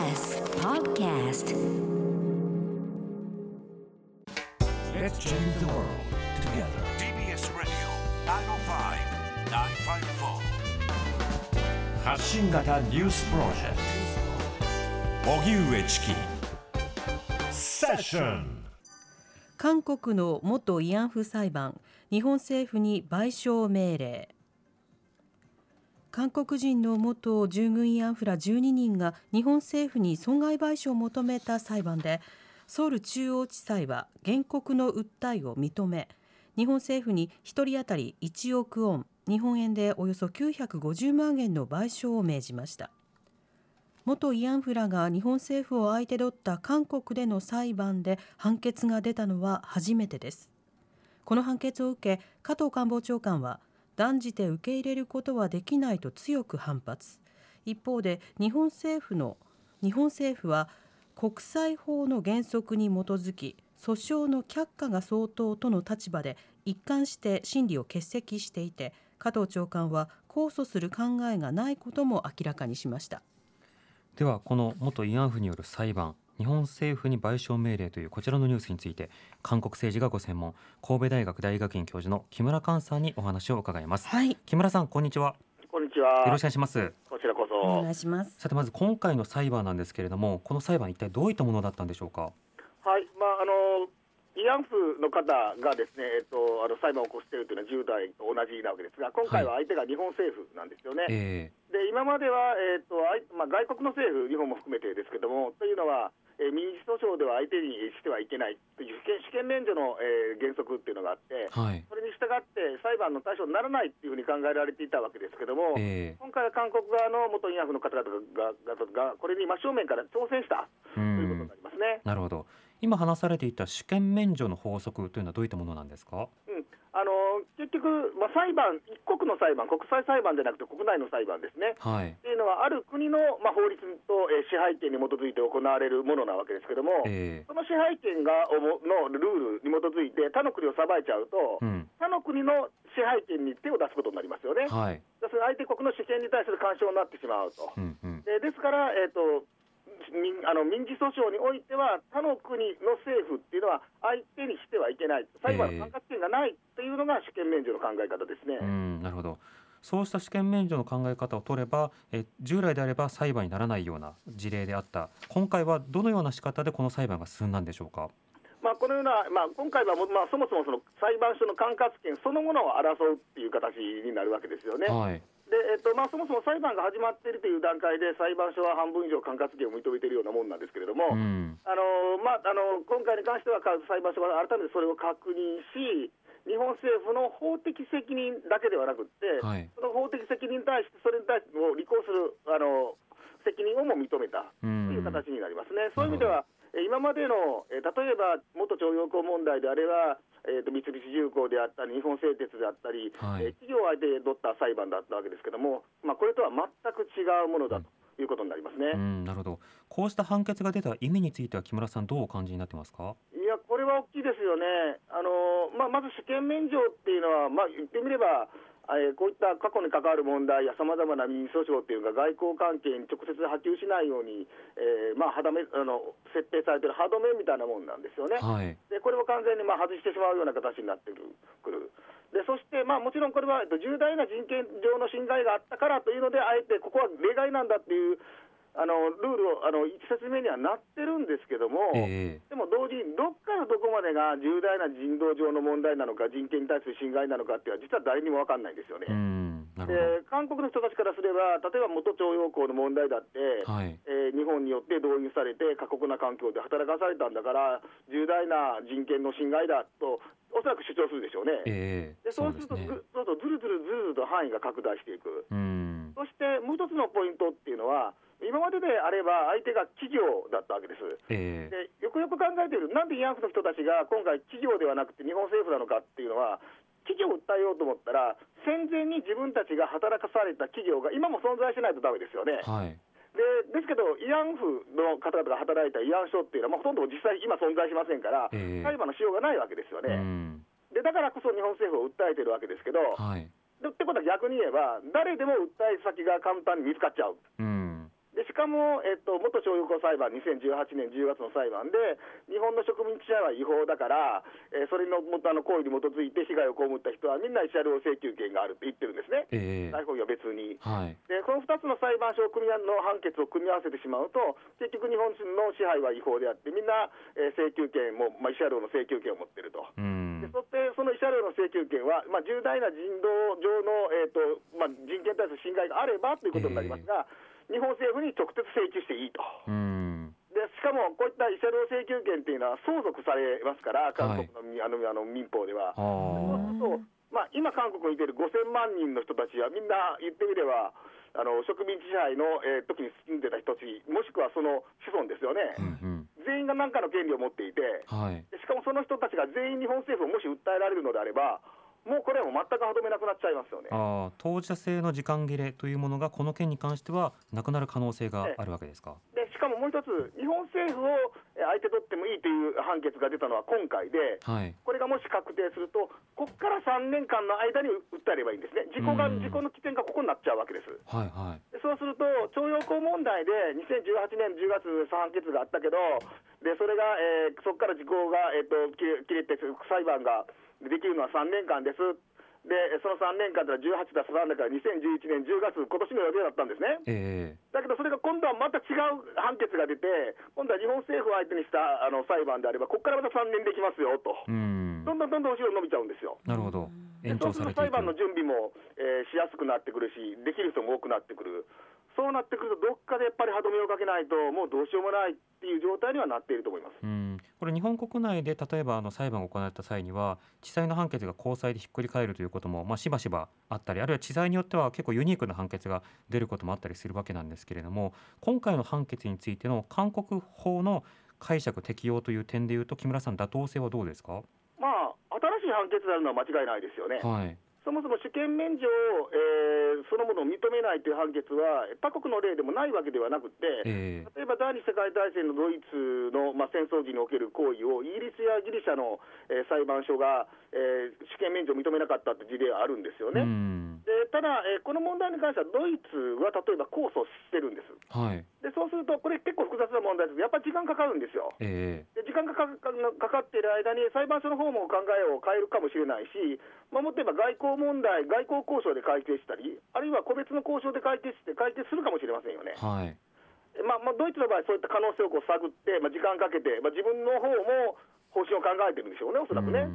TBS Podcast Let's change the world together. TBS Radio 905-954発信型ニュースプロジェクト荻上チキセッション韓国の元慰安婦裁判日本政府に賠償命令韓国人の元従軍慰安婦ら12人が日本政府に損害賠償を求めた裁判でソウル中央地裁は原告の訴えを認め日本政府に1人当たり1億ウォン日本円でおよそ950万円の賠償を命じました。元慰安婦らが日本政府を相手取った韓国での裁判で判決が出たのは初めてです。この判決を受け加藤官房長官は断じて受け入れることはできないと強く反発。一方で日本政府の日本政府は国際法の原則に基づき訴訟の却下が相当との立場で一貫して審理を欠席していて加藤長官は控訴する考えがないことも明らかにしました。ではこの元慰安婦による裁判日本政府に賠償命令というこちらのニュースについて韓国政治がご専門神戸大学大学院教授の木村寛さんにお話を伺います、はい木村さんこんにちはこんにちは。よろしくお願いしますこちらこおそ。願いしますさてまず今回の裁判なんですけれどもこの裁判一体どういったものだったんでしょうか？はい、まああの慰安婦の方がですね、えっとあの裁判を起こしているというのは10代と同じなわけですが、今回は相手が日本政府なんですよね。えで今まではえっとあいまあ外国の政府日本も含めてですけどもというのは。えー民事訴訟では相手にしてはいけないという主権免除の、えー原則っていうのがあって、ーはい。それに従って裁判の対象にならないっていうふうに考えられていたわけですけども、え今回は韓国側の元慰安婦の方々がががこれに真正面から挑戦したということにんなりますね。なるほど。今話されていた主権免除の法則というのはどういったものなんですか？局、まあ、裁判、一国の裁判、国際裁判じゃなくて国内の裁判ですね。はいっていうのは、ある国の、まあ、法律と、えー支配権に基づいて行われるものなわけですけども、えその支配権がおものルールに基づいて、他の国を裁いちゃうと、ーうん他の国の支配権に手を出すことになりますよね。はい相手国の主権に対する干渉になってしまうと。うんうんでですから、えー、と民あの民事訴訟においては、他の国の政府っていうのは、相手にしてはいけない、裁判の管轄権がないというのが主権免除の考え方ですね。うんなるほど。そうした主権免除の考え方を取ればえ従来であれば裁判にならないような事例であった。今回はどのような仕方でこの裁判が進んだんでしょうか？まあ、このような、まあ、今回はも、まあ、そもそもその裁判所の管轄権そのものを争うっていう形になるわけですよね。はいでえっとまあ、そもそも裁判が始まっているという段階で、裁判所は半分以上管轄権を認めているようなもんなんですけれども、うんあのまあ、あの今回に関しては、か裁判所が改めてそれを確認し、日本政府の法的責任だけではなくって、はいその法的責任に対して、それに対してもう履行するあの責任をも認めたという形になりますね。そういう意味では、え今までの、え例えば元徴用工問題であれば、えー、と三菱重工であったり、日本製鉄であったり、はい。えー企業相手で取った裁判だったわけですけども、まあ、これとは全く違うものだということになりますね。うんなるほど。こうした判決が出た意味については木村さんどうお感じになってますか？いや、これは大きいですよね、あのまあ、まず主権免除っていうのは、まあ、言ってみれば、えーこういった過去に関わる問題やさまざまな民事訴訟っていうのが外交関係に直接波及しないように、えーまあ、歯止めあの設定されてる歯止めみたいなもんなんですよね。はいでこれを完全にまあ外してしまうような形になってくる。でそして、まあ、もちろんこれはえっと重大な人権上の侵害があったからというので、あえてここは例外なんだっていうあのルールをあの説明にはなってるんですけども、えでも同時に、どっからどこまでが重大な人道上の問題なのか、人権に対する侵害なのかっていうのは、実は誰にも分かんないんですよね。で韓国の人たちからすれば、例えば元徴用工の問題だって、はいえー日本によって動員されて、過酷な環境で働かされたんだから、重大な人権の侵害だと、おそらく主張するでしょうね。ええでそうすると、ねずそうするとずるずるずるずると範囲が拡大していく。うんそしてもう一つのポイントっていうのは、今までであれば相手が企業だったわけです。ええでよくよく考えてみる、なんで慰安婦の人たちが今回、企業ではなくて日本政府なのかっていうのは、企業を訴えようと思ったら、戦前に自分たちが働かされた企業が今も存在しないとダメですよね。はいでですけど、慰安婦の方々が働いた慰安所っていうのは、もうほとんど実際、今存在しませんから、ええ裁判のしようがないわけですようね。んでだからこそ日本政府を訴えてるわけですけど、はいでってことは逆に言えば、誰でも訴え先が簡単に見つかっちゃう。うんででしかも、えっと、元徴用工裁判、2018年10月の裁判で、日本の植民地支配は違法だから、えーそれのもとあの行為に基づいて被害を被った人は、みんな慰謝料請求権があるって言ってるんですね、ええ。逮捕費は別に。はい。でこの2つの裁判所を組み合わの判決を組み合わせてしまうと、結局、日本の支配は違法であって、みんな、えー請求権も、まあ、慰謝料の請求権を持ってると。うん。でそしてその慰謝料の請求権は、まあ、重大な人道上の、えーとまあ、人権に対する侵害があればということになりますが、日本政府に直接請求していいと。うん。でしかも、こういった慰謝料請求権っていうのは相続されますから、韓国の,、あのあの民法では。そうあすると、まあ、今、韓国にいている5000万人の人たちは、みんな言ってみれば、あの植民地支配の、えー時に住んでた人たち、もしくはその子孫ですよね、あうん。全員が何かの権利を持っていて、うんはい。でしかもその人たちが全員日本政府をもし訴えられるのであれば、もうこれはもう全く歯止めなくなっちゃいますよね。ああ当事者性の時間切れというものがこの件に関してはなくなる可能性があるわけですか？でしかももう一つ、日本政府をえー相手取ってもいいという判決が出たのは今回で、はい。これがもし確定すると、ここから3年間の間に訴えればいいんですね、事故がうん事故の起点がここになっちゃうわけです。はいはい。でそうすると、徴用工問題で2018年10月、判決があったけど、でそれが、えーそこから時効が、えー、と切れ切れて、裁判ができるのは3年間です。でその3年間というのは18たす3だから2011年10月、今年の予定だったんですね。ええだけどそれが今度はまた違う判決が出て、今度は日本政府を相手にしたあの裁判であれば、ここからまた3年できますよと、うん。どんどんどんどん後ろに伸びちゃうんですよ。なるほど。で延そうすると裁長されていく。判の準備も、えーしやすくなってくるし、できる人も多くなってくる、そうなってくると、どっかでやっぱり歯止めをかけないと、もうどうしようもないっていう状態にはなっていると思います。うん、これ日本国内で例えばあの裁判が行われた際には地裁の判決が高裁でひっくり返るということも、まあ、しばしばあったりあるいは地裁によっては結構ユニークな判決が出ることもあったりするわけなんですけれども今回の判決についての韓国法の解釈適用という点でいうと木村さん妥当性はどうですか、まあ、新しい判決であるのは間違いないですよね。はいそもそも主権免除を、えーそのものを認めないという判決は、他国の例でもないわけではなくて、え例えば第二次世界大戦のドイツの、まあ、戦争時における行為を、イギリスやギリシャの、えー裁判所が、えー主権免除を認めなかったという事例はあるんですよえね。うんでただ、えーこの問題に関しては、ドイツは例えば控訴してるんです。はいでそうすると、これ、結構複雑な問題ですやっぱり時間かかるんですよ。えで時間がかかかかっている間に、裁判所の方も考えを変えるかもしれないし、まあ、もっと言えば外交問題、外交交渉で解決したり、あるいは個別の交渉で解決して、解決するかもしれませんよねえ。はいまあまあ、ドイツの場合、そういった可能性をこう探って、まあ、時間かけて、まあ、自分の方も方針を考えてるんでしょうね、おそらくね。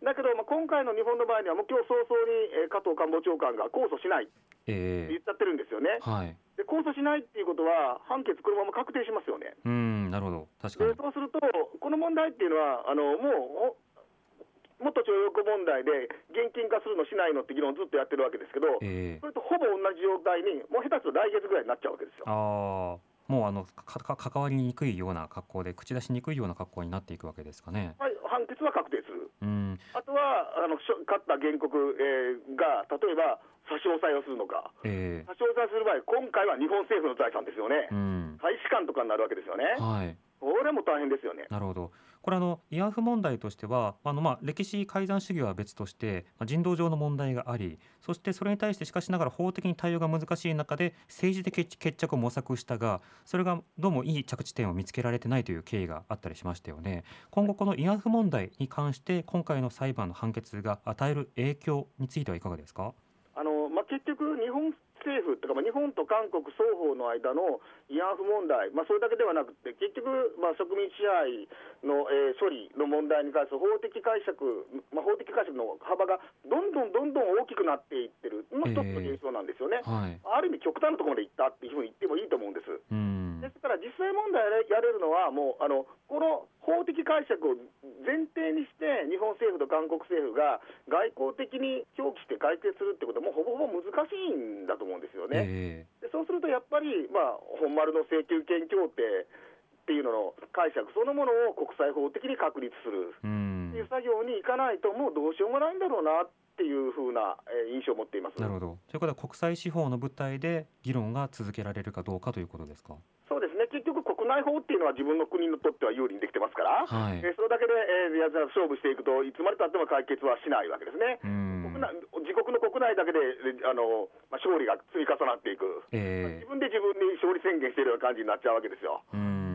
うんだけど、まあ、今回の日本の場合には、もう今日早々に、えー加藤官房長官が控訴しないってええ言っちゃってるんですよね。はいで控訴しないっていうことは、判決、このまま確定しますよね。うんなるほど確かにでそうすると、この問題っていうのは、あのもう、もっと徴用工問題で現金化するのしないのって議論をずっとやってるわけですけど、ええそれとほぼ同じ状態に、もう下手すると来月ぐらいになっちゃうわけですよ。ああもうあのかか関わりにくいような格好で口出しにくいような格好になっていくわけですかね。はい、判決は確定する。うん。あとは、あの勝った原告、えーが、例えば差し押さえをするのか、ええ。差し押さえする場合、今回は日本政府の財産ですよね。う、ん。大使館とかになるわけですよね、はい。これも大変ですよね。なるほどこれあの慰安婦問題としてはあの、まあ、歴史改ざん主義は別として、まあ、人道上の問題がありそしてそれに対してしかしながら法的に対応が難しい中で政治的決決着を模索したがそれがどうもいい着地点を見つけられてないという経緯があったりしましたよね。今後この慰安婦問題に関して今回の裁判の判決が与える影響についてはいかがですか？あのまあ、結局、日本政府とか、まあ、日本と韓国双方の間の慰安婦問題、まあ、それだけではなくて、結局、まあ、植民地支配の、えー処理の問題に関する法的解釈、まあ、法的解釈の幅がどんどんどんどん大きくなっていってる、まあ、一つの現象なんですよね。はい。ある意味、極端なところまで行ったっていうふうに言ってもいいと思うんです。うん。ですから、実際問題やれやれるのは、もうあのこの法的解釈を前提にして、日本政府と韓国政府が外交的に協議して解決するってことは、もうほぼほぼ難しいんだと思うんですよね。えでそうするとやっぱり、まあ、本丸の請求権協定っていうのの解釈そのものを国際法的に確立するっていう作業に行かないと、もうどうしようもないんだろうなっていうふうな、えー印象を持っています。なるほど。ということは国際司法の舞台で議論が続けられるかどうかということですか？そうですね。結局、国内法っていうのは自分の国にとっては有利にできてますから、はい。えーそれだけで、えー勝負していくといつまでたっても解決はしないわけですね。うん。国内自国の国内だけであの、まあ、勝利が積み重なっていく、え自分で自分に勝利宣言しているような感じになっちゃうわけですよ。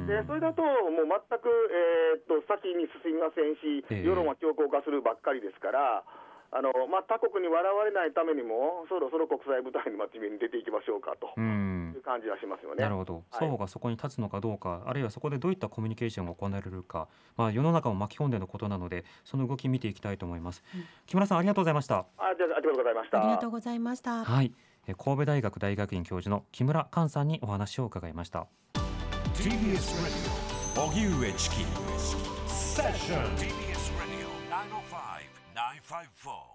でそれだと、もう全く、えーっと先に進みませんしええ、世論は強硬化するばっかりですから、あのまあ、他国に笑われないためにも、そろそろ国際舞台に真面目に出ていきましょうかとうんいう感じはしますよね。なるほど、はい双方がそこに立つのかどうか、あるいはそこでどういったコミュニケーションが行われるか、まあ、世の中を巻き込んでのことなので、その動き見ていきたいと思います。木村さん、ありがとうございました。あじゃあありがとうございました。ありがとうございました。はい、え神戸大学大学院教授の木村寛さんにお話を伺いました。TBS Radio 荻上チキセッション five four.